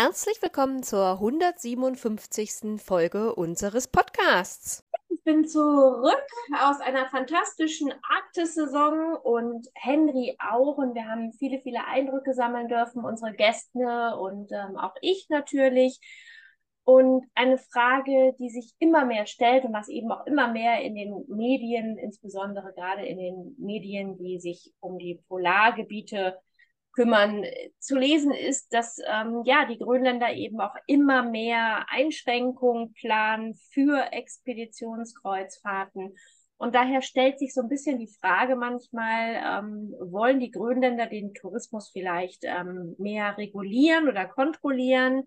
Herzlich willkommen zur 157. Folge unseres Podcasts. Ich bin zurück aus einer fantastischen Arktis-Saison und Henry auch. Und wir haben viele, viele Eindrücke sammeln dürfen, unsere Gäste und ähm, auch ich natürlich. Und eine Frage, die sich immer mehr stellt und was eben auch immer mehr in den Medien, insbesondere gerade in den Medien, die sich um die Polargebiete kümmern. Zu lesen ist, dass ähm, ja die Grönländer eben auch immer mehr Einschränkungen planen für Expeditionskreuzfahrten. Und daher stellt sich so ein bisschen die Frage manchmal, ähm, wollen die Grönländer den Tourismus vielleicht ähm, mehr regulieren oder kontrollieren?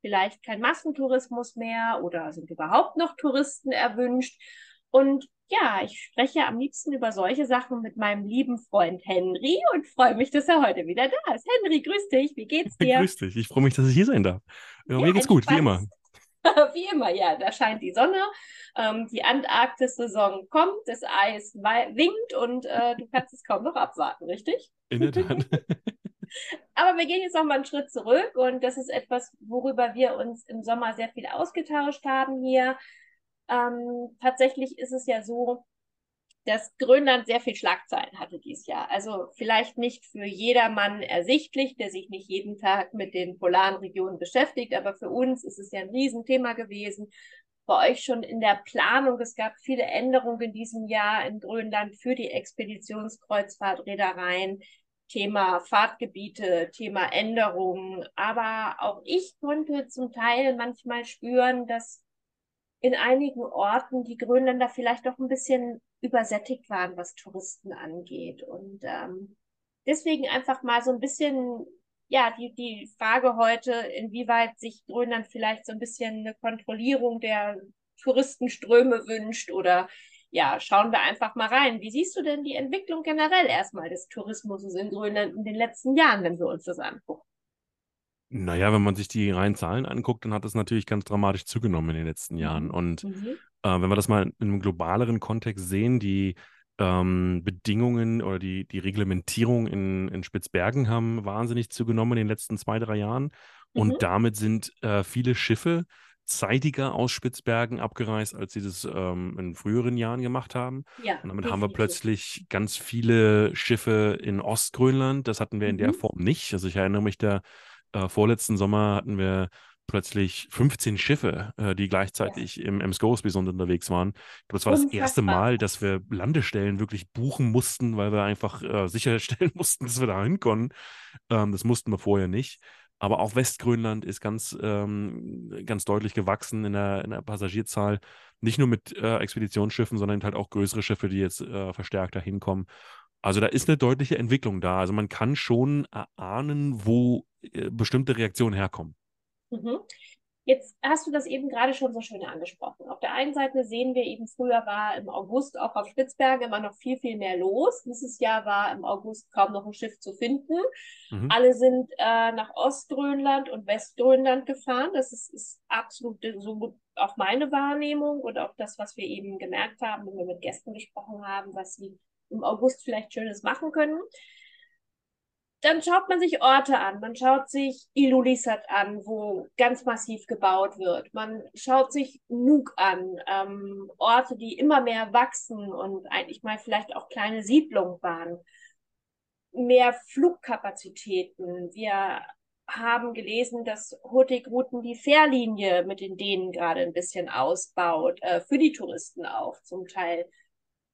Vielleicht kein Massentourismus mehr oder sind überhaupt noch Touristen erwünscht? Und ja, ich spreche am liebsten über solche Sachen mit meinem lieben Freund Henry und freue mich, dass er heute wieder da ist. Henry, grüß dich, wie geht's dir? grüß dich, ich freue mich, dass ich hier sein darf. Ja, mir geht's gut, wie immer. wie immer, ja, da scheint die Sonne, ähm, die Antarktis-Saison kommt, das Eis winkt und äh, du kannst es kaum noch abwarten, richtig? In der Tat. Aber wir gehen jetzt noch mal einen Schritt zurück und das ist etwas, worüber wir uns im Sommer sehr viel ausgetauscht haben hier. Ähm, tatsächlich ist es ja so, dass Grönland sehr viel Schlagzeilen hatte dieses Jahr. Also vielleicht nicht für jedermann ersichtlich, der sich nicht jeden Tag mit den polaren Regionen beschäftigt, aber für uns ist es ja ein Riesenthema gewesen. Bei euch schon in der Planung. Es gab viele Änderungen in diesem Jahr in Grönland für die Expeditionskreuzfahrtreedereien. Thema Fahrtgebiete, Thema Änderungen. Aber auch ich konnte zum Teil manchmal spüren, dass in einigen Orten die Grönländer vielleicht doch ein bisschen übersättigt waren, was Touristen angeht. Und ähm, deswegen einfach mal so ein bisschen, ja, die, die Frage heute, inwieweit sich Grönland vielleicht so ein bisschen eine Kontrollierung der Touristenströme wünscht oder ja, schauen wir einfach mal rein. Wie siehst du denn die Entwicklung generell erstmal des Tourismus in Grönland in den letzten Jahren, wenn wir uns das angucken? Naja, wenn man sich die reinen Zahlen anguckt, dann hat es natürlich ganz dramatisch zugenommen in den letzten Jahren. Mhm. Und mhm. äh, wenn wir das mal in einem globaleren Kontext sehen, die ähm, Bedingungen oder die, die Reglementierung in, in Spitzbergen haben wahnsinnig zugenommen in den letzten zwei, drei Jahren. Und mhm. damit sind äh, viele Schiffe zeitiger aus Spitzbergen abgereist, als sie das ähm, in früheren Jahren gemacht haben. Ja, und damit definitiv. haben wir plötzlich ganz viele Schiffe in Ostgrönland. Das hatten wir in der mhm. Form nicht. Also ich erinnere mich da äh, vorletzten Sommer hatten wir plötzlich 15 Schiffe, äh, die gleichzeitig ja. im, im Scoresby-Sond unterwegs waren. Ich glaube, das war das erste Mal, dass wir Landestellen wirklich buchen mussten, weil wir einfach äh, sicherstellen mussten, dass wir da hinkommen. Ähm, das mussten wir vorher nicht. Aber auch Westgrönland ist ganz, ähm, ganz deutlich gewachsen in der, in der Passagierzahl. Nicht nur mit äh, Expeditionsschiffen, sondern halt auch größere Schiffe, die jetzt äh, verstärkt da hinkommen. Also da ist eine deutliche Entwicklung da. Also man kann schon erahnen, wo bestimmte Reaktionen herkommen. Mhm. Jetzt hast du das eben gerade schon so schön angesprochen. Auf der einen Seite sehen wir eben, früher war im August auch auf Spitzbergen immer noch viel, viel mehr los. Dieses Jahr war im August kaum noch ein Schiff zu finden. Mhm. Alle sind äh, nach Ostgrönland und Westgrönland gefahren. Das ist, ist absolut so auch meine Wahrnehmung und auch das, was wir eben gemerkt haben, wenn wir mit Gästen gesprochen haben, was sie im August vielleicht Schönes machen können. Dann schaut man sich Orte an. Man schaut sich Ilulissat an, wo ganz massiv gebaut wird. Man schaut sich Nuuk an, ähm, Orte, die immer mehr wachsen und eigentlich mal vielleicht auch kleine Siedlungen waren. Mehr Flugkapazitäten. Wir haben gelesen, dass Hurtigruten die Fährlinie mit den Dänen gerade ein bisschen ausbaut, äh, für die Touristen auch zum Teil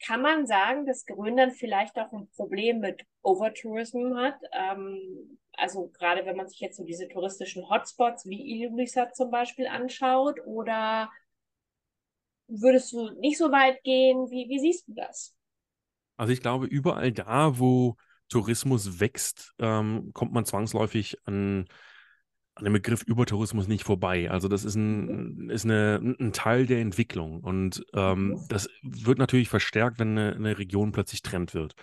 kann man sagen, dass Grönland vielleicht auch ein Problem mit Overtourism hat? Ähm, also gerade wenn man sich jetzt so diese touristischen Hotspots wie Ilulissat zum Beispiel anschaut, oder würdest du nicht so weit gehen? Wie, wie siehst du das? Also ich glaube, überall da, wo Tourismus wächst, ähm, kommt man zwangsläufig an an dem Begriff Übertourismus nicht vorbei. Also das ist ein, mhm. ist eine, ein Teil der Entwicklung und ähm, das wird natürlich verstärkt, wenn eine, eine Region plötzlich trennt wird.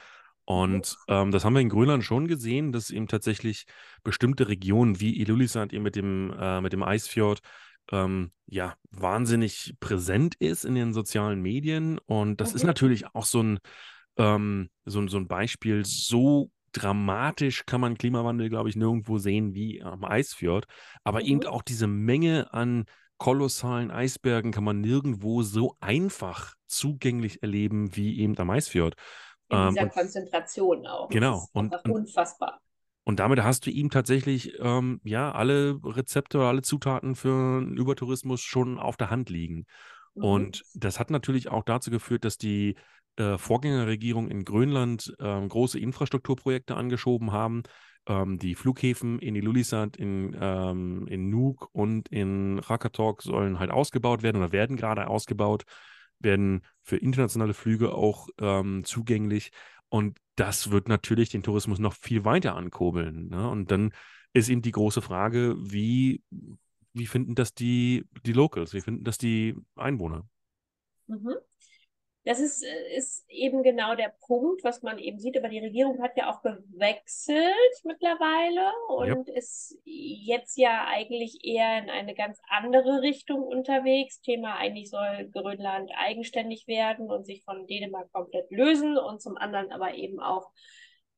Und ähm, das haben wir in Grönland schon gesehen, dass eben tatsächlich bestimmte Regionen wie Ilulissat eben mit dem, äh, mit dem Eisfjord ähm, ja wahnsinnig präsent ist in den sozialen Medien. Und das okay. ist natürlich auch so ein, ähm, so, so ein Beispiel, so dramatisch kann man Klimawandel, glaube ich, nirgendwo sehen wie am Eisfjord. Aber mhm. eben auch diese Menge an kolossalen Eisbergen kann man nirgendwo so einfach zugänglich erleben wie eben am Eisfjord. In ähm, dieser und, Konzentration auch. Genau. und, unfassbar. Und damit hast du ihm tatsächlich ähm, ja alle Rezepte alle Zutaten für einen Übertourismus schon auf der Hand liegen. Mhm. Und das hat natürlich auch dazu geführt, dass die äh, Vorgängerregierung in Grönland äh, große Infrastrukturprojekte angeschoben haben. Ähm, die Flughäfen in Ilulissat, in, ähm, in Nuuk und in Rakatok sollen halt ausgebaut werden oder werden gerade ausgebaut, werden für internationale Flüge auch ähm, zugänglich. Und das wird natürlich den Tourismus noch viel weiter ankurbeln. Ne? Und dann ist eben die große Frage, wie, wie finden das die, die Locals, wie finden das die Einwohner? Mhm. Das ist, äh, ist eben genau der Punkt, was man eben sieht. Aber die Regierung hat ja auch gewechselt mittlerweile und ja. ist jetzt ja eigentlich eher in eine ganz andere Richtung unterwegs. Thema eigentlich soll Grönland eigenständig werden und sich von Dänemark komplett lösen und zum anderen aber eben auch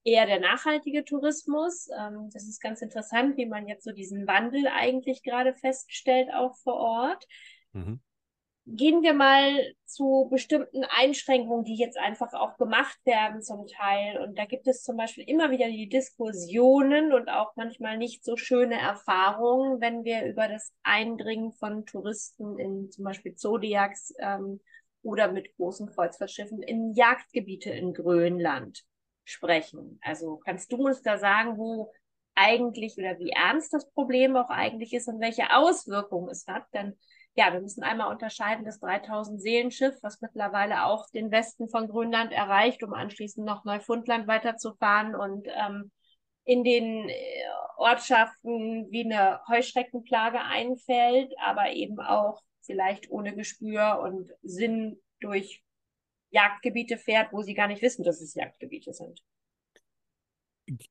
eher der nachhaltige Tourismus. Ähm, das ist ganz interessant, wie man jetzt so diesen Wandel eigentlich gerade feststellt, auch vor Ort. Mhm gehen wir mal zu bestimmten Einschränkungen, die jetzt einfach auch gemacht werden zum Teil. Und da gibt es zum Beispiel immer wieder die Diskussionen und auch manchmal nicht so schöne Erfahrungen, wenn wir über das Eindringen von Touristen in zum Beispiel Zodiacs ähm, oder mit großen Kreuzfahrtschiffen in Jagdgebiete in Grönland sprechen. Also kannst du uns da sagen, wo eigentlich oder wie ernst das Problem auch eigentlich ist und welche Auswirkungen es hat? Denn ja, wir müssen einmal unterscheiden das 3000 Seelenschiff, was mittlerweile auch den Westen von Grönland erreicht, um anschließend noch Neufundland weiterzufahren und ähm, in den äh, Ortschaften wie eine Heuschreckenplage einfällt, aber eben auch vielleicht ohne Gespür und Sinn durch Jagdgebiete fährt, wo sie gar nicht wissen, dass es Jagdgebiete sind.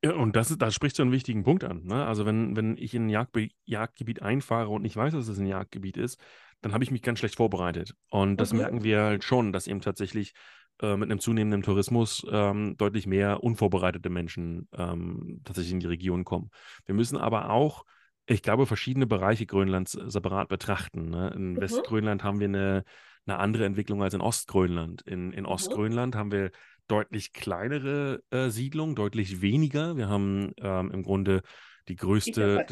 Und das, da sprichst du einen wichtigen Punkt an. Ne? Also wenn, wenn ich in ein Jagdbe Jagdgebiet einfahre und nicht weiß, dass es ein Jagdgebiet ist, dann habe ich mich ganz schlecht vorbereitet. Und das okay. merken wir halt schon, dass eben tatsächlich äh, mit einem zunehmenden Tourismus ähm, deutlich mehr unvorbereitete Menschen ähm, tatsächlich in die Region kommen. Wir müssen aber auch, ich glaube, verschiedene Bereiche Grönlands separat betrachten. Ne? In mhm. Westgrönland haben wir eine, eine andere Entwicklung als in Ostgrönland. In, in mhm. Ostgrönland haben wir deutlich kleinere äh, Siedlung, deutlich weniger. Wir haben ähm, im Grunde die größte,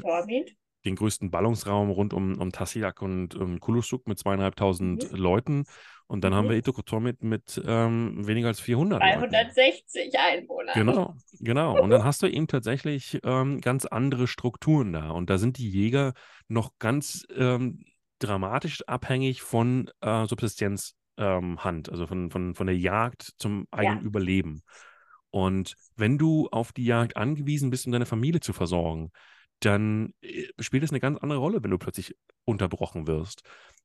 den größten Ballungsraum rund um, um Tasiak und um Kulusuk mit zweieinhalbtausend mhm. Leuten. Und dann mhm. haben wir Itokotomit mit ähm, weniger als 400 360 Leuten. Einwohner. Genau, genau. Und dann hast du eben tatsächlich ähm, ganz andere Strukturen da. Und da sind die Jäger noch ganz ähm, dramatisch abhängig von äh, Subsistenz ähm, Hand, also von, von, von der Jagd zum eigenen ja. Überleben. Und wenn du auf die Jagd angewiesen bist, um deine Familie zu versorgen, dann äh, spielt es eine ganz andere Rolle, wenn du plötzlich unterbrochen wirst.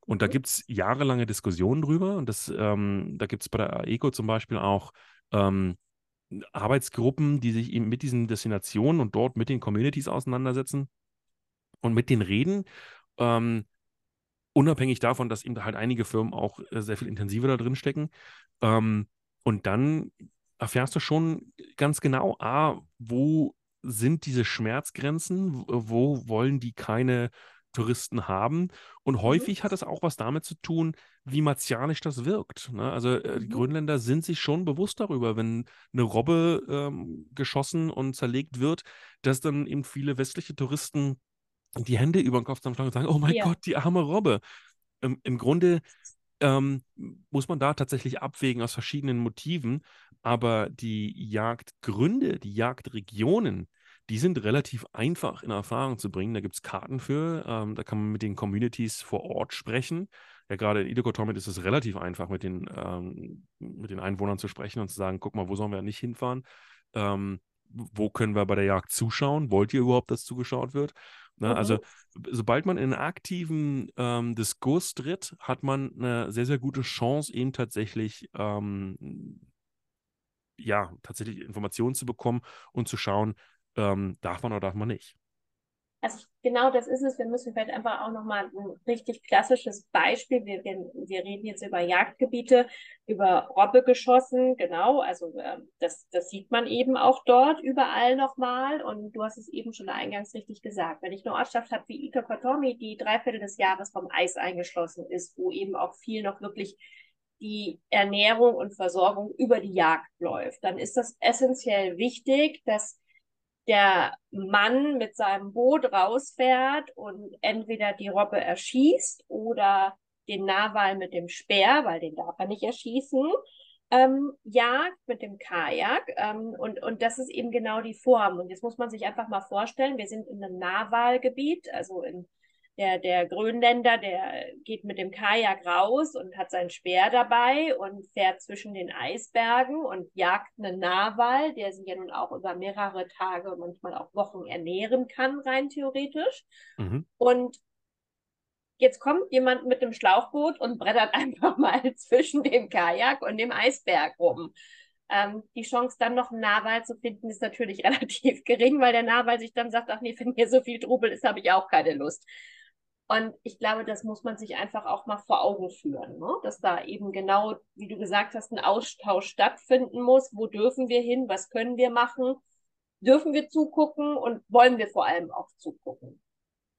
Und da mhm. gibt es jahrelange Diskussionen drüber. Und das, ähm, da gibt es bei der AECO zum Beispiel auch ähm, Arbeitsgruppen, die sich eben mit diesen Destinationen und dort mit den Communities auseinandersetzen und mit den reden. Ähm, unabhängig davon, dass eben halt einige Firmen auch äh, sehr viel intensiver da drin stecken. Ähm, und dann erfährst du schon ganz genau, a, wo sind diese Schmerzgrenzen, wo wollen die keine Touristen haben. Und mhm. häufig hat das auch was damit zu tun, wie martialisch das wirkt. Ne? Also äh, die mhm. Grönländer sind sich schon bewusst darüber, wenn eine Robbe ähm, geschossen und zerlegt wird, dass dann eben viele westliche Touristen die Hände über den Kopf zusammenschlagen und sagen, oh mein ja. Gott, die arme Robbe. Im, im Grunde ähm, muss man da tatsächlich abwägen aus verschiedenen Motiven, aber die Jagdgründe, die Jagdregionen, die sind relativ einfach in Erfahrung zu bringen. Da gibt es Karten für, ähm, da kann man mit den Communities vor Ort sprechen. Ja, gerade in Idokotomit ist es relativ einfach, mit den, ähm, mit den Einwohnern zu sprechen und zu sagen, guck mal, wo sollen wir nicht hinfahren? Ähm, wo können wir bei der Jagd zuschauen? Wollt ihr überhaupt, dass zugeschaut wird? Ne? Mhm. Also sobald man in einen aktiven ähm, Diskurs tritt, hat man eine sehr, sehr gute Chance, eben tatsächlich ähm, ja, tatsächlich Informationen zu bekommen und zu schauen, ähm, darf man oder darf man nicht. Also genau das ist es. Wir müssen vielleicht einfach auch nochmal ein richtig klassisches Beispiel. Wir, wir, wir reden jetzt über Jagdgebiete, über Robbe geschossen, genau. Also äh, das, das sieht man eben auch dort überall nochmal. Und du hast es eben schon eingangs richtig gesagt. Wenn ich eine Ortschaft habe wie Ito Kotomi, die drei Viertel des Jahres vom Eis eingeschlossen ist, wo eben auch viel noch wirklich die Ernährung und Versorgung über die Jagd läuft, dann ist das essentiell wichtig, dass der Mann mit seinem Boot rausfährt und entweder die Robbe erschießt oder den Narwal mit dem Speer, weil den darf er nicht erschießen, ähm, jagt mit dem Kajak. Ähm, und, und das ist eben genau die Form. Und jetzt muss man sich einfach mal vorstellen, wir sind in einem Narwalgebiet, also in der, der Grönländer, der geht mit dem Kajak raus und hat sein Speer dabei und fährt zwischen den Eisbergen und jagt einen Narwal, der sich ja nun auch über mehrere Tage, manchmal auch Wochen ernähren kann, rein theoretisch. Mhm. Und jetzt kommt jemand mit dem Schlauchboot und brettert einfach mal zwischen dem Kajak und dem Eisberg rum. Ähm, die Chance, dann noch einen Narwal zu finden, ist natürlich relativ gering, weil der Narwal sich dann sagt, ach nee, wenn hier so viel Trubel ist, habe ich auch keine Lust. Und ich glaube, das muss man sich einfach auch mal vor Augen führen, ne? dass da eben genau, wie du gesagt hast, ein Austausch stattfinden muss. Wo dürfen wir hin? Was können wir machen? Dürfen wir zugucken und wollen wir vor allem auch zugucken?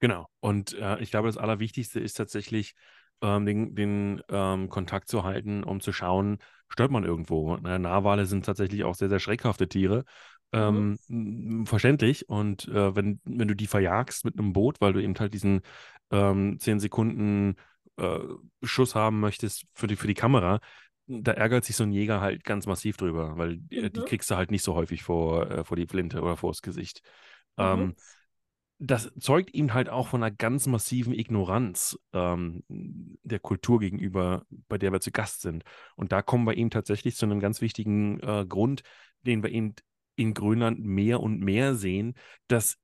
Genau. Und äh, ich glaube, das Allerwichtigste ist tatsächlich, ähm, den, den ähm, Kontakt zu halten, um zu schauen, stört man irgendwo. Na, Narwale sind tatsächlich auch sehr, sehr schreckhafte Tiere. Ähm, mhm. Verständlich. Und äh, wenn, wenn du die verjagst mit einem Boot, weil du eben halt diesen ähm, 10 Sekunden äh, Schuss haben möchtest für die, für die Kamera, da ärgert sich so ein Jäger halt ganz massiv drüber, weil mhm. die, mhm. kriegst du halt nicht so häufig vor, äh, vor die Flinte oder vors Gesicht. Mhm. Ähm, das zeugt ihm halt auch von einer ganz massiven Ignoranz ähm, der Kultur gegenüber, bei der wir zu Gast sind. Und da kommen wir ihm tatsächlich zu einem ganz wichtigen äh, Grund, den wir eben in Grönland mehr und mehr sehen, dass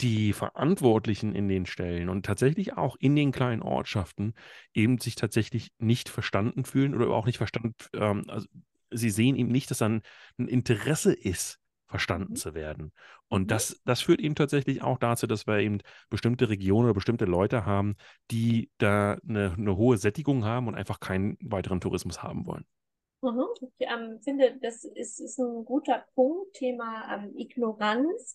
die Verantwortlichen in den Stellen und tatsächlich auch in den kleinen Ortschaften eben sich tatsächlich nicht verstanden fühlen oder auch nicht verstanden, ähm, also sie sehen eben nicht, dass dann ein Interesse ist, verstanden mhm. zu werden. Und mhm. das, das führt eben tatsächlich auch dazu, dass wir eben bestimmte Regionen oder bestimmte Leute haben, die da eine, eine hohe Sättigung haben und einfach keinen weiteren Tourismus haben wollen. Mhm. Ich ähm, finde, das ist, ist ein guter Punkt, Thema ähm, Ignoranz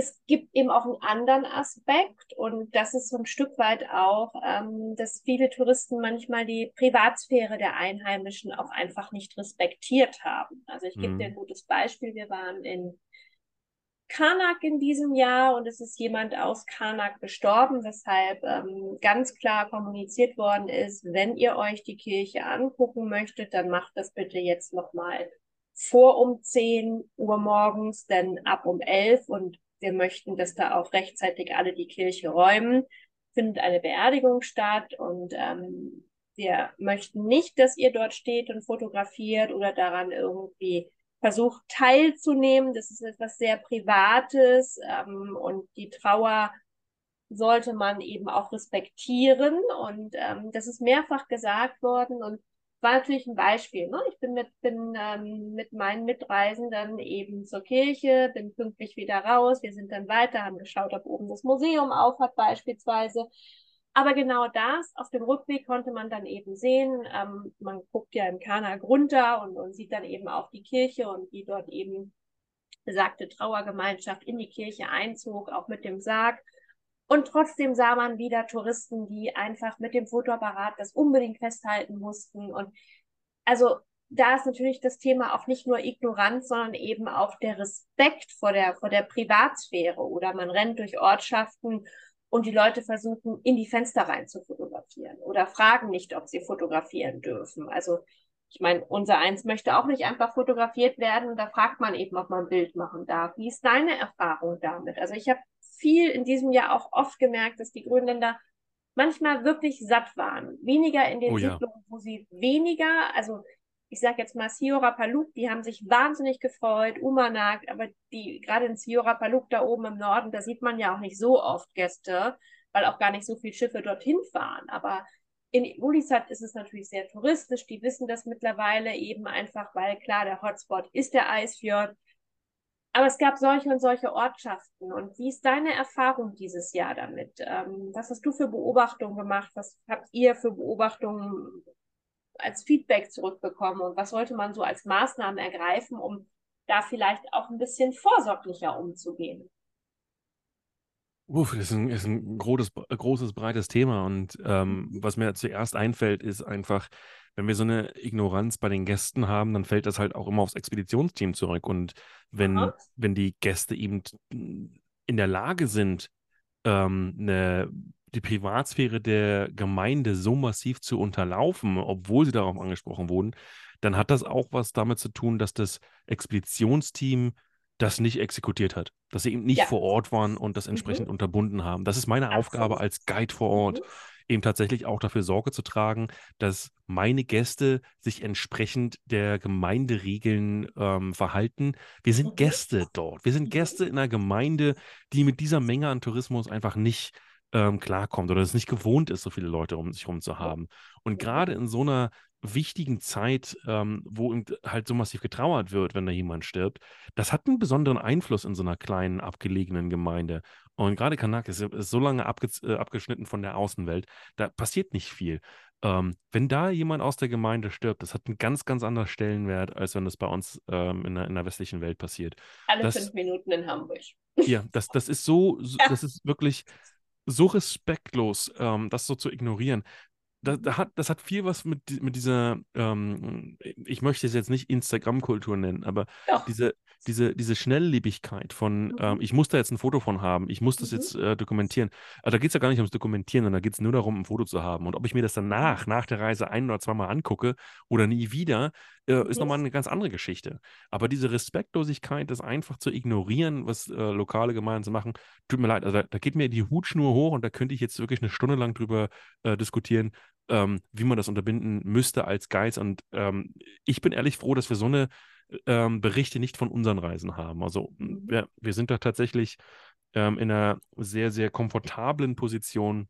es gibt eben auch einen anderen Aspekt und das ist so ein Stück weit auch, ähm, dass viele Touristen manchmal die Privatsphäre der Einheimischen auch einfach nicht respektiert haben. Also ich mhm. gebe dir ein gutes Beispiel. Wir waren in Karnak in diesem Jahr und es ist jemand aus Karnak gestorben, weshalb ähm, ganz klar kommuniziert worden ist, wenn ihr euch die Kirche angucken möchtet, dann macht das bitte jetzt nochmal vor um 10 Uhr morgens, denn ab um 11 und wir möchten, dass da auch rechtzeitig alle die Kirche räumen. Findet eine Beerdigung statt und ähm, wir möchten nicht, dass ihr dort steht und fotografiert oder daran irgendwie versucht teilzunehmen. Das ist etwas sehr Privates ähm, und die Trauer sollte man eben auch respektieren. Und ähm, das ist mehrfach gesagt worden und war natürlich ein Beispiel. Ne? Ich bin mit, bin ähm, mit meinen Mitreisenden eben zur Kirche, bin pünktlich wieder raus. Wir sind dann weiter, haben geschaut, ob oben das Museum auf hat beispielsweise. Aber genau das, auf dem Rückweg konnte man dann eben sehen, ähm, man guckt ja im Karnak runter und, und sieht dann eben auch die Kirche und wie dort eben besagte Trauergemeinschaft in die Kirche einzog, auch mit dem Sarg. Und trotzdem sah man wieder Touristen, die einfach mit dem Fotoapparat das unbedingt festhalten mussten. Und also da ist natürlich das Thema auch nicht nur Ignoranz, sondern eben auch der Respekt vor der, vor der Privatsphäre. Oder man rennt durch Ortschaften und die Leute versuchen, in die Fenster rein zu fotografieren oder fragen nicht, ob sie fotografieren dürfen. Also ich meine, unser Eins möchte auch nicht einfach fotografiert werden. Da fragt man eben, ob man ein Bild machen darf. Wie ist deine Erfahrung damit? Also ich habe viel in diesem Jahr auch oft gemerkt, dass die Grönländer manchmal wirklich satt waren. Weniger in den oh, Siedlungen, ja. wo sie weniger, also ich sage jetzt mal Siora Paluk, die haben sich wahnsinnig gefreut, Umanak, aber die gerade in Siora Paluk da oben im Norden, da sieht man ja auch nicht so oft Gäste, weil auch gar nicht so viele Schiffe dorthin fahren. Aber in Ulisat ist es natürlich sehr touristisch. Die wissen das mittlerweile eben einfach, weil klar, der Hotspot ist der Eisfjord. Aber es gab solche und solche Ortschaften. Und wie ist deine Erfahrung dieses Jahr damit? Ähm, was hast du für Beobachtungen gemacht? Was habt ihr für Beobachtungen als Feedback zurückbekommen? Und was sollte man so als Maßnahmen ergreifen, um da vielleicht auch ein bisschen vorsorglicher umzugehen? Uff, das ist ein, ist ein großes, großes, breites Thema. Und ähm, was mir zuerst einfällt, ist einfach, wenn wir so eine Ignoranz bei den Gästen haben, dann fällt das halt auch immer aufs Expeditionsteam zurück. Und wenn, wenn die Gäste eben in der Lage sind, ähm, eine, die Privatsphäre der Gemeinde so massiv zu unterlaufen, obwohl sie darauf angesprochen wurden, dann hat das auch was damit zu tun, dass das Expeditionsteam das nicht exekutiert hat, dass sie eben nicht ja. vor Ort waren und das mhm. entsprechend mhm. unterbunden haben. Das ist meine Absolut. Aufgabe als Guide vor Ort, mhm. eben tatsächlich auch dafür Sorge zu tragen, dass meine Gäste sich entsprechend der Gemeinderegeln ähm, verhalten. Wir sind mhm. Gäste dort. Wir sind. Gäste in einer Gemeinde, die mit dieser Menge an Tourismus einfach nicht ähm, klarkommt oder es nicht gewohnt ist, so viele Leute um sich herum zu haben. Und gerade in so einer wichtigen Zeit, ähm, wo halt so massiv getrauert wird, wenn da jemand stirbt, das hat einen besonderen Einfluss in so einer kleinen, abgelegenen Gemeinde. Und gerade Kanak ist, ist, so lange abge äh, abgeschnitten von der Außenwelt, da passiert nicht viel. Ähm, wenn da jemand aus der Gemeinde stirbt, das hat einen ganz, ganz anderen Stellenwert, als wenn das bei uns ähm, in, der, in, der, westlichen Welt passiert. Alle das, fünf Minuten in Hamburg. Ja, das, das ist so, so ja. das ist wirklich so respektlos, ähm, das so zu ignorieren. Das, das, hat, das hat viel was mit, mit dieser, ähm, ich möchte es jetzt nicht Instagram-Kultur nennen, aber diese, diese, diese Schnelllebigkeit von, mhm. ähm, ich muss da jetzt ein Foto von haben, ich muss das mhm. jetzt äh, dokumentieren. Also da geht es ja gar nicht ums Dokumentieren, sondern da geht es nur darum, ein Foto zu haben. Und ob ich mir das danach, mhm. nach der Reise ein oder zweimal angucke oder nie wieder, äh, ist nochmal eine ganz andere Geschichte. Aber diese Respektlosigkeit, das einfach zu ignorieren, was äh, lokale Gemeinden machen, tut mir leid, also da, da, geht mir die Hutschnur hoch und da könnte ich jetzt wirklich eine Stunde lang drüber äh, diskutieren, ähm, wie man das unterbinden müsste als Guides. Und ähm, ich bin ehrlich froh, dass wir so eine ähm, Berichte nicht von unseren Reisen haben. Also mhm. wir, wir sind da tatsächlich ähm, in einer sehr, sehr komfortablen Position,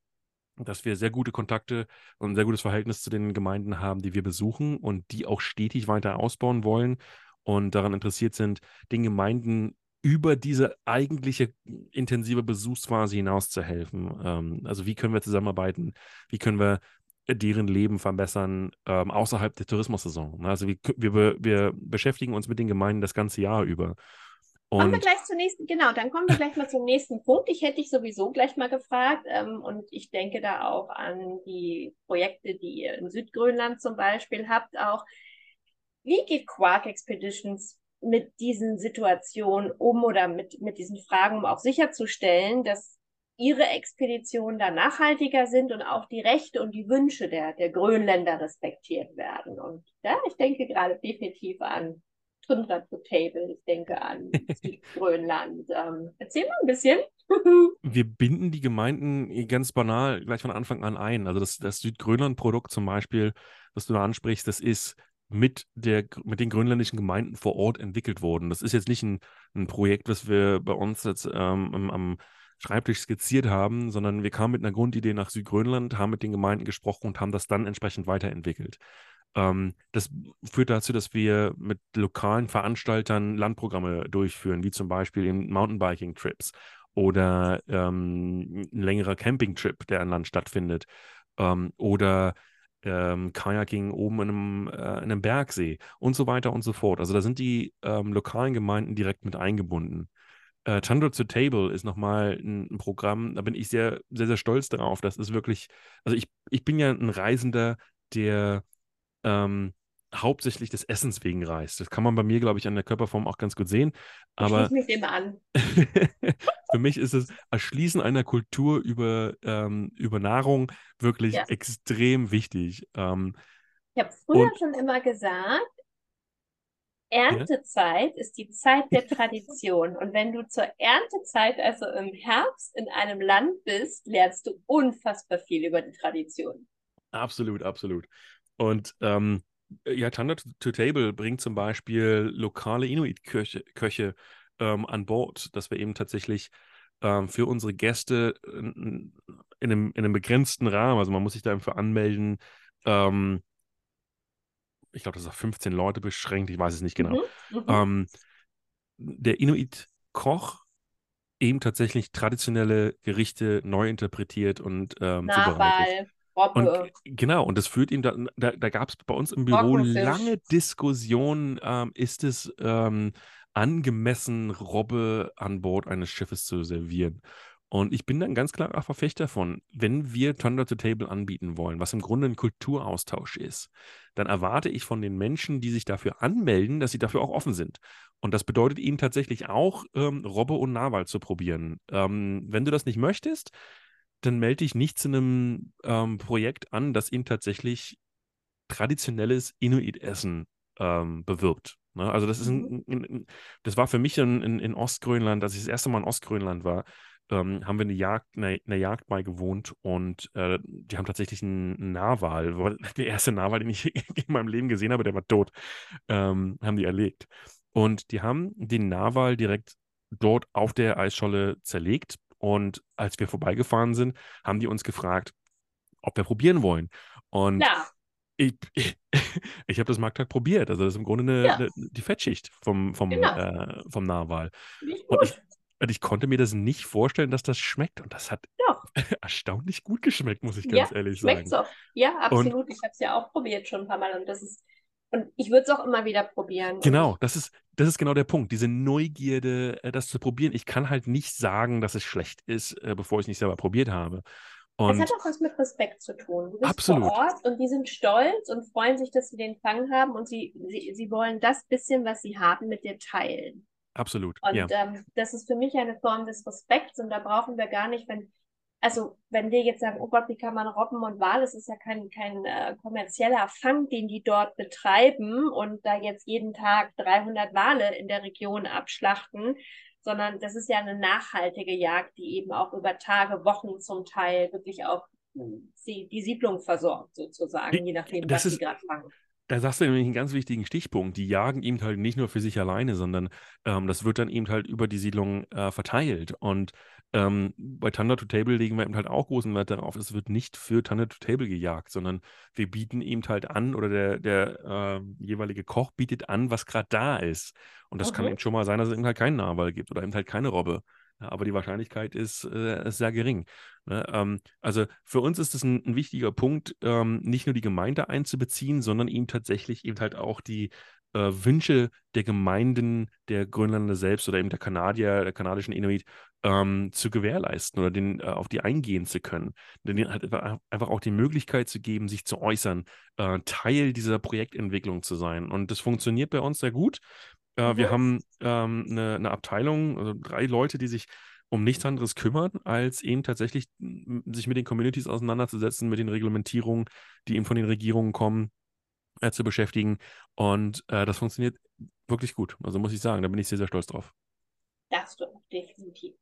dass wir sehr gute Kontakte und ein sehr gutes Verhältnis zu den Gemeinden haben, die wir besuchen und die auch stetig weiter ausbauen wollen und daran interessiert sind, den Gemeinden über diese eigentliche intensive Besuchsphase hinaus zu helfen. Ähm, also wie können wir zusammenarbeiten? Wie können wir deren Leben verbessern ähm, außerhalb der Tourismussaison? Also wir, wir, wir beschäftigen uns mit den Gemeinden das ganze Jahr über. Und kommen wir gleich zum nächsten, genau, dann kommen wir gleich mal zum nächsten Punkt. Ich hätte dich sowieso gleich mal gefragt ähm, und ich denke da auch an die Projekte, die ihr in Südgrönland zum Beispiel habt, auch. Wie geht Quark Expeditions mit diesen Situationen um oder mit, mit diesen Fragen, um auch sicherzustellen, dass ihre Expeditionen da nachhaltiger sind und auch die Rechte und die Wünsche der, der Grönländer respektiert werden. Und ja, ich denke gerade definitiv an Tundra to Table, ich denke an Südgrönland. Ähm, erzähl mal ein bisschen. Wir binden die Gemeinden ganz banal gleich von Anfang an ein. Also das, das Südgrönland-Produkt zum Beispiel, das du da ansprichst, das ist mit, der, mit den grönländischen Gemeinden vor Ort entwickelt worden. Das ist jetzt nicht ein, ein Projekt, was wir bei uns jetzt ähm, am, am Schreibtisch skizziert haben, sondern wir kamen mit einer Grundidee nach Südgrönland, haben mit den Gemeinden gesprochen und haben das dann entsprechend weiterentwickelt. Ähm, das führt dazu, dass wir mit lokalen Veranstaltern Landprogramme durchführen, wie zum Beispiel in Mountainbiking-Trips oder ähm, ein längerer Camping-Trip, der an Land stattfindet. Ähm, oder ähm, Kajaking oben in einem, äh, in einem Bergsee und so weiter und so fort. Also da sind die ähm, lokalen Gemeinden direkt mit eingebunden. Äh, Tundra to Table ist nochmal ein, ein Programm, da bin ich sehr, sehr, sehr stolz darauf. Das ist wirklich, also ich, ich bin ja ein Reisender, der ähm, hauptsächlich des Essens wegen reist. Das kann man bei mir, glaube ich, an der Körperform auch ganz gut sehen. Aber ich mich dem an. für mich ist das Erschließen einer Kultur über, ähm, über Nahrung wirklich ja. extrem wichtig. Ähm, ich habe früher schon immer gesagt, Erntezeit ist die Zeit der Tradition. Und wenn du zur Erntezeit, also im Herbst, in einem Land bist, lernst du unfassbar viel über die Tradition. Absolut, absolut. Und ähm, ja, Thunder to Table bringt zum Beispiel lokale Inuit-Köche Köche, ähm, an Bord, dass wir eben tatsächlich ähm, für unsere Gäste in, in, einem, in einem begrenzten Rahmen, also man muss sich da einfach anmelden, ähm, ich glaube, das ist auf 15 Leute beschränkt, ich weiß es nicht genau. Mhm, mhm. ähm, der Inuit-Koch eben tatsächlich traditionelle Gerichte neu interpretiert und ähm, zubereitet. Robbe. Und genau, und das führt ihm, da, da, da gab es bei uns im Büro lange Diskussionen, ähm, ist es ähm, angemessen, Robbe an Bord eines Schiffes zu servieren? Und ich bin dann ganz klarer Verfechter davon, wenn wir Thunder to Table anbieten wollen, was im Grunde ein Kulturaustausch ist, dann erwarte ich von den Menschen, die sich dafür anmelden, dass sie dafür auch offen sind. Und das bedeutet ihnen tatsächlich auch, ähm, Robbe und Narwal zu probieren. Ähm, wenn du das nicht möchtest, dann melde dich nicht zu einem ähm, Projekt an, das ihnen tatsächlich traditionelles Inuit-Essen ähm, bewirbt. Ne? Also das ist ein, ein, ein, das war für mich in, in, in Ostgrönland, als ich das erste Mal in Ostgrönland war, ähm, haben wir eine Jagd, eine, eine Jagd bei gewohnt und äh, die haben tatsächlich einen Narwal, der erste Narwal, den ich in meinem Leben gesehen habe, der war tot, ähm, haben die erlegt. Und die haben den Narwal direkt dort auf der Eisscholle zerlegt und als wir vorbeigefahren sind, haben die uns gefragt, ob wir probieren wollen. Und ja. ich, ich, ich habe das Markttag probiert. Also das ist im Grunde eine, ja. eine, die Fettschicht vom, vom, genau. äh, vom Narwal. Und ich, und ich konnte mir das nicht vorstellen, dass das schmeckt. Und das hat ja. erstaunlich gut geschmeckt, muss ich ganz ja, ehrlich sagen. So. Ja, absolut. Und, ich habe es ja auch probiert schon ein paar Mal. Und das ist, und ich würde es auch immer wieder probieren. Genau, das ist, das ist genau der Punkt. Diese Neugierde, äh, das zu probieren. Ich kann halt nicht sagen, dass es schlecht ist, äh, bevor ich es nicht selber probiert habe. Und das hat auch was mit Respekt zu tun. Du bist absolut. vor Ort und die sind stolz und freuen sich, dass sie den Fang haben und sie, sie, sie wollen das bisschen, was sie haben, mit dir teilen. Absolut. Und ja. ähm, das ist für mich eine Form des Respekts und da brauchen wir gar nicht, wenn, also wenn wir jetzt sagen, oh Gott, wie kann man Robben und Wal, es ist ja kein, kein äh, kommerzieller Fang, den die dort betreiben und da jetzt jeden Tag 300 Wale in der Region abschlachten, sondern das ist ja eine nachhaltige Jagd, die eben auch über Tage, Wochen zum Teil wirklich auch die, die Siedlung versorgt, sozusagen, je nachdem, das was ist, sie gerade fangen. Da sagst du nämlich einen ganz wichtigen Stichpunkt. Die jagen eben halt nicht nur für sich alleine, sondern ähm, das wird dann eben halt über die Siedlung äh, verteilt. Und ähm, bei Thunder to Table legen wir eben halt auch großen Wert darauf, es wird nicht für Thunder to Table gejagt, sondern wir bieten eben halt an oder der, der äh, jeweilige Koch bietet an, was gerade da ist. Und das okay. kann eben schon mal sein, dass es eben halt keinen Narwal gibt oder eben halt keine Robbe. Aber die Wahrscheinlichkeit ist, äh, sehr gering. Ne? Ähm, also für uns ist es ein, ein, wichtiger Punkt, ähm, nicht nur die Gemeinde einzubeziehen, sondern eben tatsächlich eben halt auch die äh, Wünsche der Gemeinden der Grönländer selbst oder eben der Kanadier, der kanadischen Inuit ähm, zu gewährleisten oder den, äh, auf die eingehen zu können. Denn halt einfach auch die Möglichkeit zu geben, sich zu äußern, äh, Teil dieser Projektentwicklung zu sein. Und das funktioniert bei uns sehr gut. Äh, mhm. Wir haben ähm, eine, eine, Abteilung, also drei Leute, die sich um nichts anderes kümmern, als eben tatsächlich sich mit den Communities auseinanderzusetzen, mit den Reglementierungen, die eben von den Regierungen kommen, äh, zu beschäftigen. Und äh, das funktioniert wirklich gut. Also muss ich sagen, da bin ich sehr, sehr stolz drauf. Das du definitiv.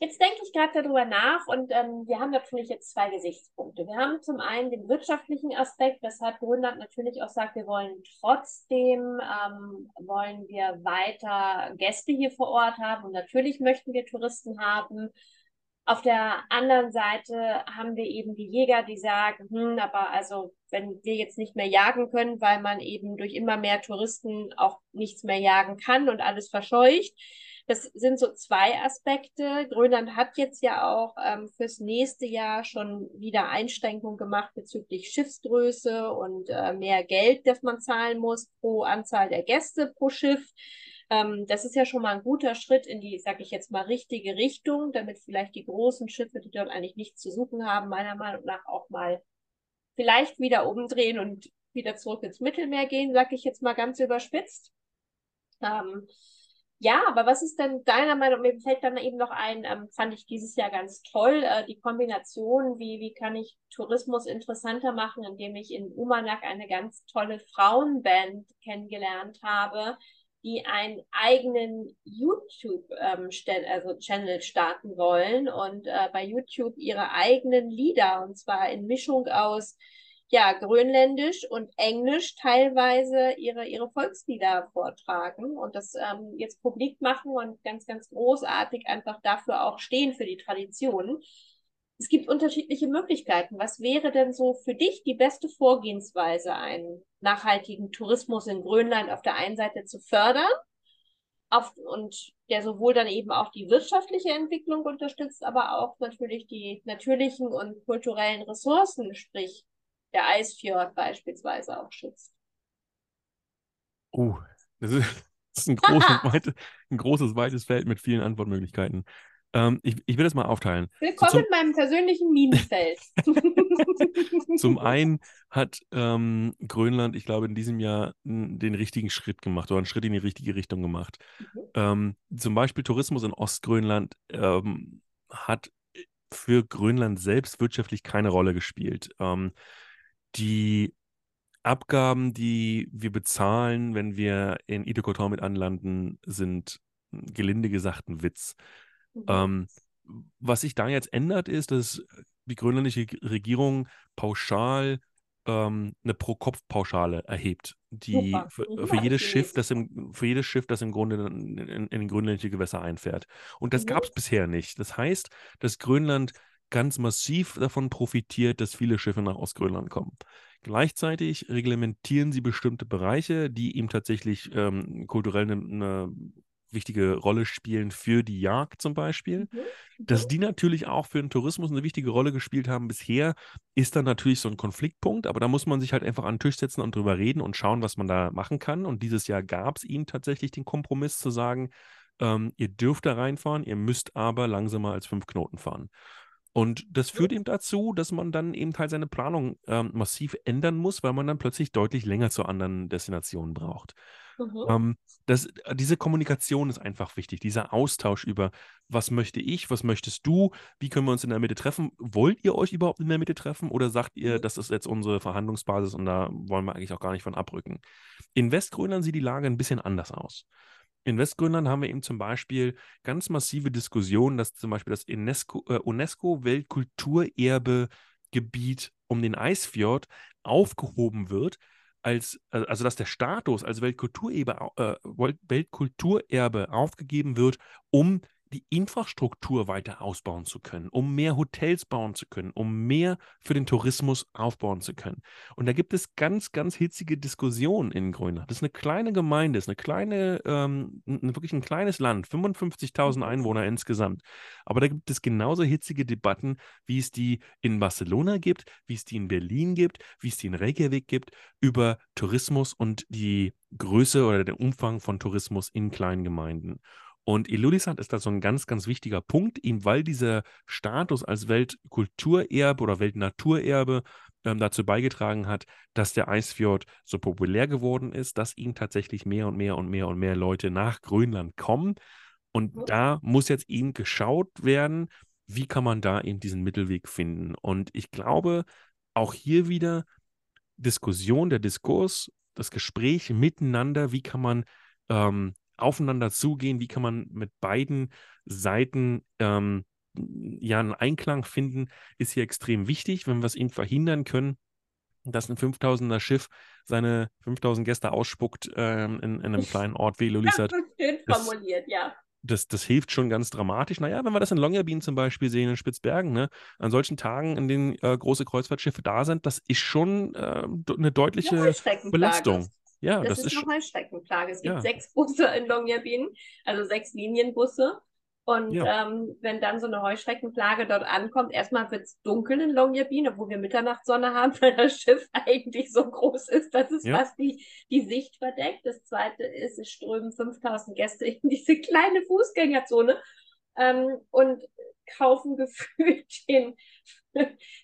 Jetzt denke ich gerade darüber nach und ähm, wir haben natürlich jetzt zwei Gesichtspunkte. Wir haben zum einen den wirtschaftlichen Aspekt, weshalb Grönland natürlich auch sagt, wir wollen trotzdem, ähm, wollen wir weiter Gäste hier vor Ort haben und natürlich möchten wir Touristen haben. Auf der anderen Seite haben wir eben die Jäger, die sagen, hm, aber also wenn wir jetzt nicht mehr jagen können, weil man eben durch immer mehr Touristen auch nichts mehr jagen kann und alles verscheucht, das sind so zwei Aspekte. Grönland hat jetzt ja auch ähm, fürs nächste Jahr schon wieder Einschränkungen gemacht bezüglich Schiffsgröße und äh, mehr Geld, das man zahlen muss pro Anzahl der Gäste pro Schiff. Ähm, das ist ja schon mal ein guter Schritt in die, sag ich jetzt mal, richtige Richtung, damit vielleicht die großen Schiffe, die dort eigentlich nichts zu suchen haben, meiner Meinung nach auch mal vielleicht wieder umdrehen und wieder zurück ins Mittelmeer gehen, sag ich jetzt mal ganz überspitzt. Ähm, ja, aber was ist denn deiner Meinung, mir fällt dann eben noch ein, ähm, fand ich dieses Jahr ganz toll, äh, die Kombination, wie, wie kann ich Tourismus interessanter machen, indem ich in Umanak eine ganz tolle Frauenband kennengelernt habe, die einen eigenen YouTube ähm, also Channel starten wollen und äh, bei YouTube ihre eigenen Lieder und zwar in Mischung aus ja, Grönländisch und Englisch teilweise ihre, ihre Volkslieder vortragen und das ähm, jetzt publik machen und ganz, ganz großartig einfach dafür auch stehen für die Tradition. Es gibt unterschiedliche Möglichkeiten. Was wäre denn so für dich die beste Vorgehensweise, einen nachhaltigen Tourismus in Grönland auf der einen Seite zu fördern auf, und der sowohl dann eben auch die wirtschaftliche Entwicklung unterstützt, aber auch natürlich die natürlichen und kulturellen Ressourcen, sprich der Eisfjord beispielsweise auch schützt. Oh, das ist, das ist ein, großes, weite, ein großes, weites Feld mit vielen Antwortmöglichkeiten. Ähm, ich, ich will das mal aufteilen. Willkommen so, in meinem persönlichen Minenfeld. zum einen hat ähm, Grönland, ich glaube, in diesem Jahr den richtigen Schritt gemacht oder einen Schritt in die richtige Richtung gemacht. Mhm. Ähm, zum Beispiel Tourismus in Ostgrönland ähm, hat für Grönland selbst wirtschaftlich keine Rolle gespielt. Ähm, die Abgaben, die wir bezahlen, wenn wir in Itokotor mit anlanden, sind gelinde gesagt ein Witz. Mhm. Ähm, was sich da jetzt ändert, ist, dass die grönländische Regierung pauschal ähm, eine Pro-Kopf-Pauschale erhebt, die für, für, jedes Schiff, das im, für jedes Schiff, das im Grunde in, in, in grönländische Gewässer einfährt. Und das mhm. gab es bisher nicht. Das heißt, dass Grönland ganz massiv davon profitiert, dass viele Schiffe nach Ostgrönland kommen. Gleichzeitig reglementieren sie bestimmte Bereiche, die ihm tatsächlich ähm, kulturell eine, eine wichtige Rolle spielen für die Jagd zum Beispiel. Mhm. Dass mhm. die natürlich auch für den Tourismus eine wichtige Rolle gespielt haben bisher, ist dann natürlich so ein Konfliktpunkt, aber da muss man sich halt einfach an den Tisch setzen und drüber reden und schauen, was man da machen kann. Und dieses Jahr gab es ihnen tatsächlich den Kompromiss zu sagen, ähm, ihr dürft da reinfahren, ihr müsst aber langsamer als fünf Knoten fahren. Und das führt eben dazu, dass man dann eben halt seine Planung ähm, massiv ändern muss, weil man dann plötzlich deutlich länger zu anderen Destinationen braucht. Mhm. Ähm, das, diese Kommunikation ist einfach wichtig, dieser Austausch über, was möchte ich, was möchtest du, wie können wir uns in der Mitte treffen? Wollt ihr euch überhaupt in der Mitte treffen oder sagt ihr, mhm. das ist jetzt unsere Verhandlungsbasis und da wollen wir eigentlich auch gar nicht von abrücken? In Westgrönland sieht die Lage ein bisschen anders aus. In Westgrönland haben wir eben zum Beispiel ganz massive Diskussionen, dass zum Beispiel das UNESCO-Weltkulturerbe-Gebiet äh, um den Eisfjord aufgehoben wird, als, äh, also dass der Status als Weltkulturerbe, äh, Weltkulturerbe aufgegeben wird, um die Infrastruktur weiter ausbauen zu können, um mehr Hotels bauen zu können, um mehr für den Tourismus aufbauen zu können. Und da gibt es ganz, ganz hitzige Diskussionen in Grönland. Das ist eine kleine Gemeinde, ist eine kleine, ähm, wirklich ein kleines Land, 55.000 Einwohner insgesamt. Aber da gibt es genauso hitzige Debatten, wie es die in Barcelona gibt, wie es die in Berlin gibt, wie es die in Reykjavik gibt, über Tourismus und die Größe oder den Umfang von Tourismus in kleinen Gemeinden. Und Ilulissat ist da so ein ganz, ganz wichtiger Punkt, eben weil dieser Status als Weltkulturerbe oder Weltnaturerbe ähm, dazu beigetragen hat, dass der Eisfjord so populär geworden ist, dass ihm tatsächlich mehr und mehr und mehr und mehr Leute nach Grönland kommen. Und mhm. da muss jetzt eben geschaut werden, wie kann man da eben diesen Mittelweg finden. Und ich glaube, auch hier wieder Diskussion, der Diskurs, das Gespräch miteinander, wie kann man ähm, aufeinander zugehen, wie kann man mit beiden Seiten ähm, ja einen Einklang finden, ist hier extrem wichtig, wenn wir es eben verhindern können, dass ein 5000er Schiff seine 5000 Gäste ausspuckt ähm, in, in, einem kleinen Ort wie Lulisat. Schön formuliert, ja. Das, das hilft schon ganz dramatisch. Naja, wenn wir das in Longyearbyen zum Beispiel sehen, in Spitzbergen, ne, an solchen Tagen, in denen äh, große Kreuzfahrtschiffe da sind, das ist schon äh, eine deutliche Belastung. Ja, das, das ist, ist noch eine Streckenplage. Es gibt ja. sechs Busse in Longyearbyen, also sechs Linienbusse. Und ja. ähm, wenn dann so eine Heuschreckenplage dort ankommt, erstmal wird es dunkel in Longyearbyen, obwohl wir Mitternachtssonne haben, weil das Schiff eigentlich so groß ist, dass es ja. fast die, die Sicht verdeckt. Das zweite ist, es strömen 5000 Gäste in diese kleine Fußgängerzone ähm, und kaufen gefühlt den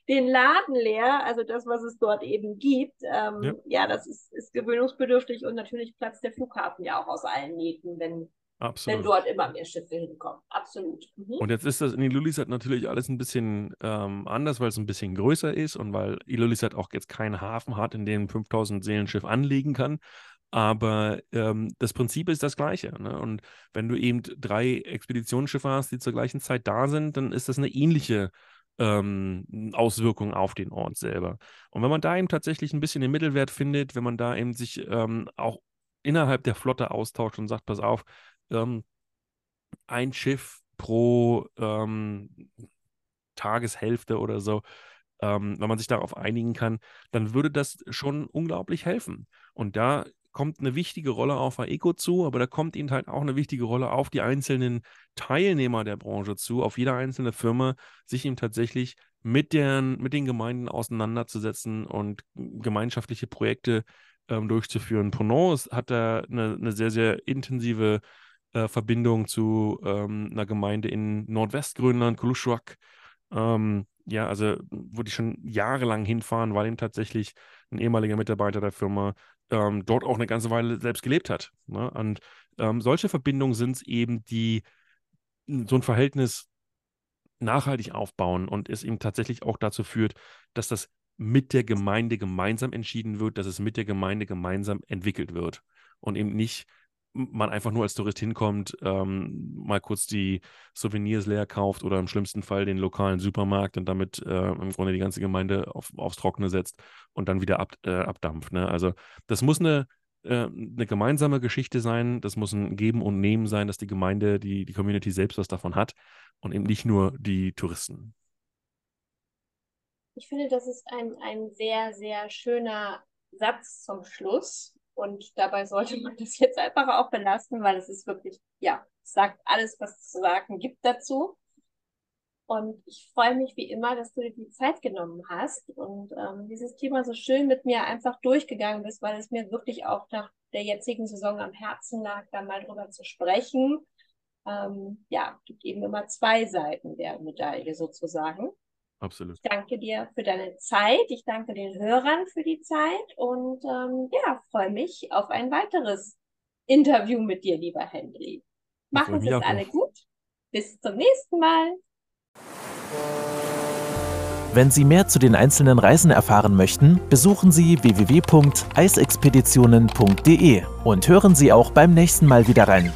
den Laden leer, also das, was es dort eben gibt. Ähm, ja. ja. das ist, ist gewöhnungsbedürftig und natürlich platzt der Flughafen ja auch aus allen Nähten, wenn, wenn dort immer mehr Schiffe hinkommen. Absolut. Mhm. Und jetzt ist das in Ilulissat natürlich alles ein bisschen ähm, anders, weil es ein bisschen größer ist und weil Ilulissat auch jetzt keinen Hafen hat, in dem 5000 Seelenschiff anlegen kann. Aber ähm, das Prinzip ist das gleiche. Ne? Und wenn du eben drei Expeditionsschiffe hast, die zur gleichen Zeit da sind, dann ist das eine ähnliche ähm, Auswirkungen auf den Ort selber. Und wenn man da eben tatsächlich ein bisschen den Mittelwert findet, wenn man da eben sich ähm, auch innerhalb der Flotte austauscht und sagt, pass auf, ähm, ein Schiff pro ähm, Tageshälfte oder so, ähm, wenn man sich darauf einigen kann, dann würde das schon unglaublich helfen. Und da kommt eine wichtige Rolle auf AECO zu, aber da kommt ihnen halt auch eine wichtige Rolle auf die einzelnen Teilnehmer der Branche zu, auf jede einzelne Firma, sich ihm tatsächlich mit, deren, mit den Gemeinden auseinanderzusetzen und gemeinschaftliche Projekte ähm, durchzuführen. Prononce hat da eine, eine sehr, sehr intensive äh, Verbindung zu ähm, einer Gemeinde in Nordwestgrönland, Kulushuak. Ähm, ja, also wo die schon jahrelang hinfahren, weil ihm tatsächlich ein ehemaliger Mitarbeiter der Firma ähm, dort auch eine ganze Weile selbst gelebt hat. Ne? Und ähm, solche Verbindungen sind es eben, die so ein Verhältnis nachhaltig aufbauen und es eben tatsächlich auch dazu führt, dass das mit der Gemeinde gemeinsam entschieden wird, dass es mit der Gemeinde gemeinsam entwickelt wird und eben nicht man einfach nur als Tourist hinkommt, ähm, mal kurz die Souvenirs leer kauft oder im schlimmsten Fall den lokalen Supermarkt und damit äh, im Grunde die ganze Gemeinde auf, aufs Trockene setzt und dann wieder ab, äh, abdampft. Ne? Also das muss eine, äh, eine gemeinsame Geschichte sein, das muss ein Geben und Nehmen sein, dass die Gemeinde, die, die Community selbst was davon hat und eben nicht nur die Touristen. Ich finde, das ist ein, ein sehr, sehr schöner Satz zum Schluss. Und dabei sollte man das jetzt einfach auch belassen, weil es ist wirklich, ja, sagt alles, was es zu sagen gibt dazu. Und ich freue mich wie immer, dass du dir die Zeit genommen hast und ähm, dieses Thema so schön mit mir einfach durchgegangen bist, weil es mir wirklich auch nach der jetzigen Saison am Herzen lag, da mal drüber zu sprechen. Ähm, ja, gibt eben immer zwei Seiten der Medaille sozusagen. Absolut. Ich danke dir für deine Zeit. Ich danke den Hörern für die Zeit und ähm, ja, freue mich auf ein weiteres Interview mit dir, lieber Henry. Machen Sie es alle gut. Bis zum nächsten Mal. Wenn Sie mehr zu den einzelnen Reisen erfahren möchten, besuchen Sie www.eisexpeditionen.de und hören Sie auch beim nächsten Mal wieder rein.